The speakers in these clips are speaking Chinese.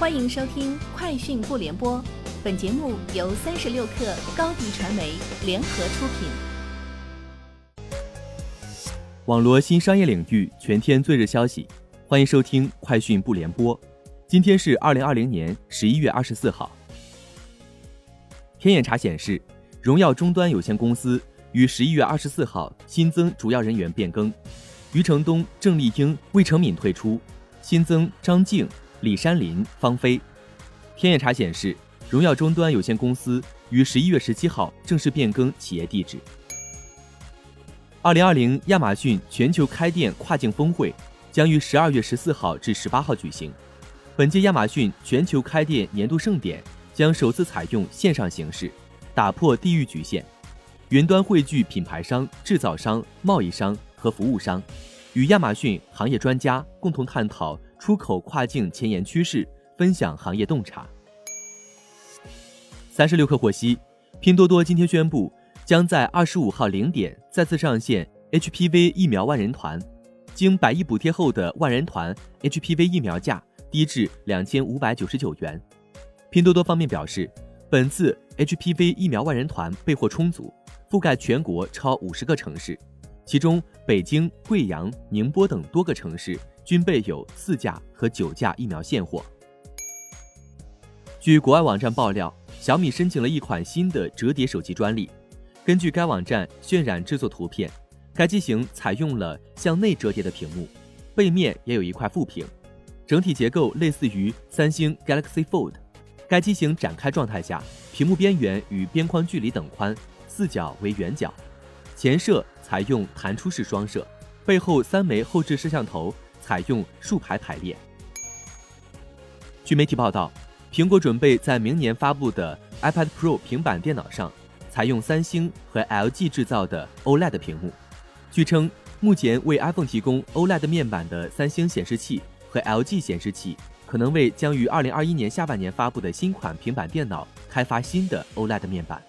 欢迎收听《快讯不联播》，本节目由三十六克高低传媒联合出品。网罗新商业领域全天最热消息，欢迎收听《快讯不联播》。今天是二零二零年十一月二十四号。天眼查显示，荣耀终端有限公司于十一月二十四号新增主要人员变更，余承东、郑丽英、魏成敏退出，新增张静。李山林、方飞。天眼查显示，荣耀终端有限公司于十一月十七号正式变更企业地址。二零二零亚马逊全球开店跨境峰会将于十二月十四号至十八号举行。本届亚马逊全球开店年度盛典将首次采用线上形式，打破地域局限，云端汇聚品牌商、制造商、贸易商和服务商，与亚马逊行业专家共同探讨。出口跨境前沿趋势，分享行业洞察。三十六氪获悉，拼多多今天宣布，将在二十五号零点再次上线 HPV 疫苗万人团，经百亿补贴后的万人团 HPV 疫苗价低至两千五百九十九元。拼多多方面表示，本次 HPV 疫苗万人团备货充足，覆盖全国超五十个城市，其中北京、贵阳、宁波等多个城市。均备有四架和九架疫苗现货。据国外网站爆料，小米申请了一款新的折叠手机专利。根据该网站渲染制作图片，该机型采用了向内折叠的屏幕，背面也有一块副屏，整体结构类似于三星 Galaxy Fold。该机型展开状态下，屏幕边缘与边框距离等宽，四角为圆角，前摄采用弹出式双摄，背后三枚后置摄像头。采用竖排排列。据媒体报道，苹果准备在明年发布的 iPad Pro 平板电脑上采用三星和 LG 制造的 OLED 屏幕。据称，目前为 iPhone 提供 OLED 面板的三星显示器和 LG 显示器，可能为将于2021年下半年发布的新款平板电脑开发新的 OLED 面板。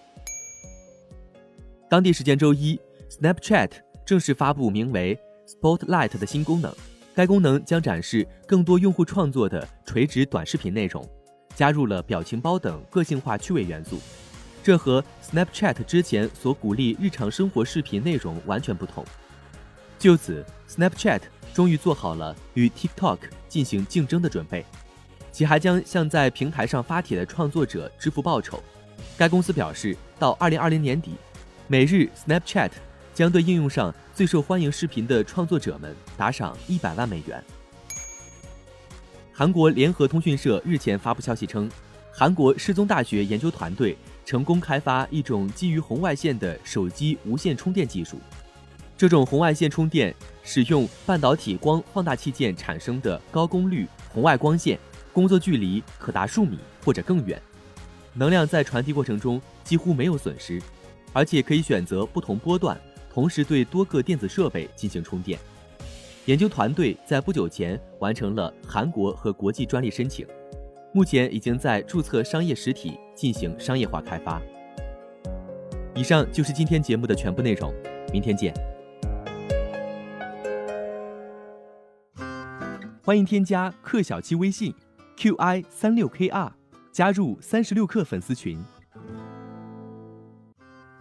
当地时间周一，Snapchat 正式发布名为 Spotlight 的新功能。该功能将展示更多用户创作的垂直短视频内容，加入了表情包等个性化趣味元素。这和 Snapchat 之前所鼓励日常生活视频内容完全不同。就此，Snapchat 终于做好了与 TikTok 进行竞争的准备，其还将向在平台上发帖的创作者支付报酬。该公司表示，到2020年底，每日 Snapchat。将对应用上最受欢迎视频的创作者们打赏一百万美元。韩国联合通讯社日前发布消息称，韩国世宗大学研究团队成功开发一种基于红外线的手机无线充电技术。这种红外线充电使用半导体光放大器件产生的高功率红外光线，工作距离可达数米或者更远，能量在传递过程中几乎没有损失，而且可以选择不同波段。同时对多个电子设备进行充电。研究团队在不久前完成了韩国和国际专利申请，目前已经在注册商业实体进行商业化开发。以上就是今天节目的全部内容，明天见。欢迎添加克小七微信，qi 三六 kr，加入三十六氪粉丝群。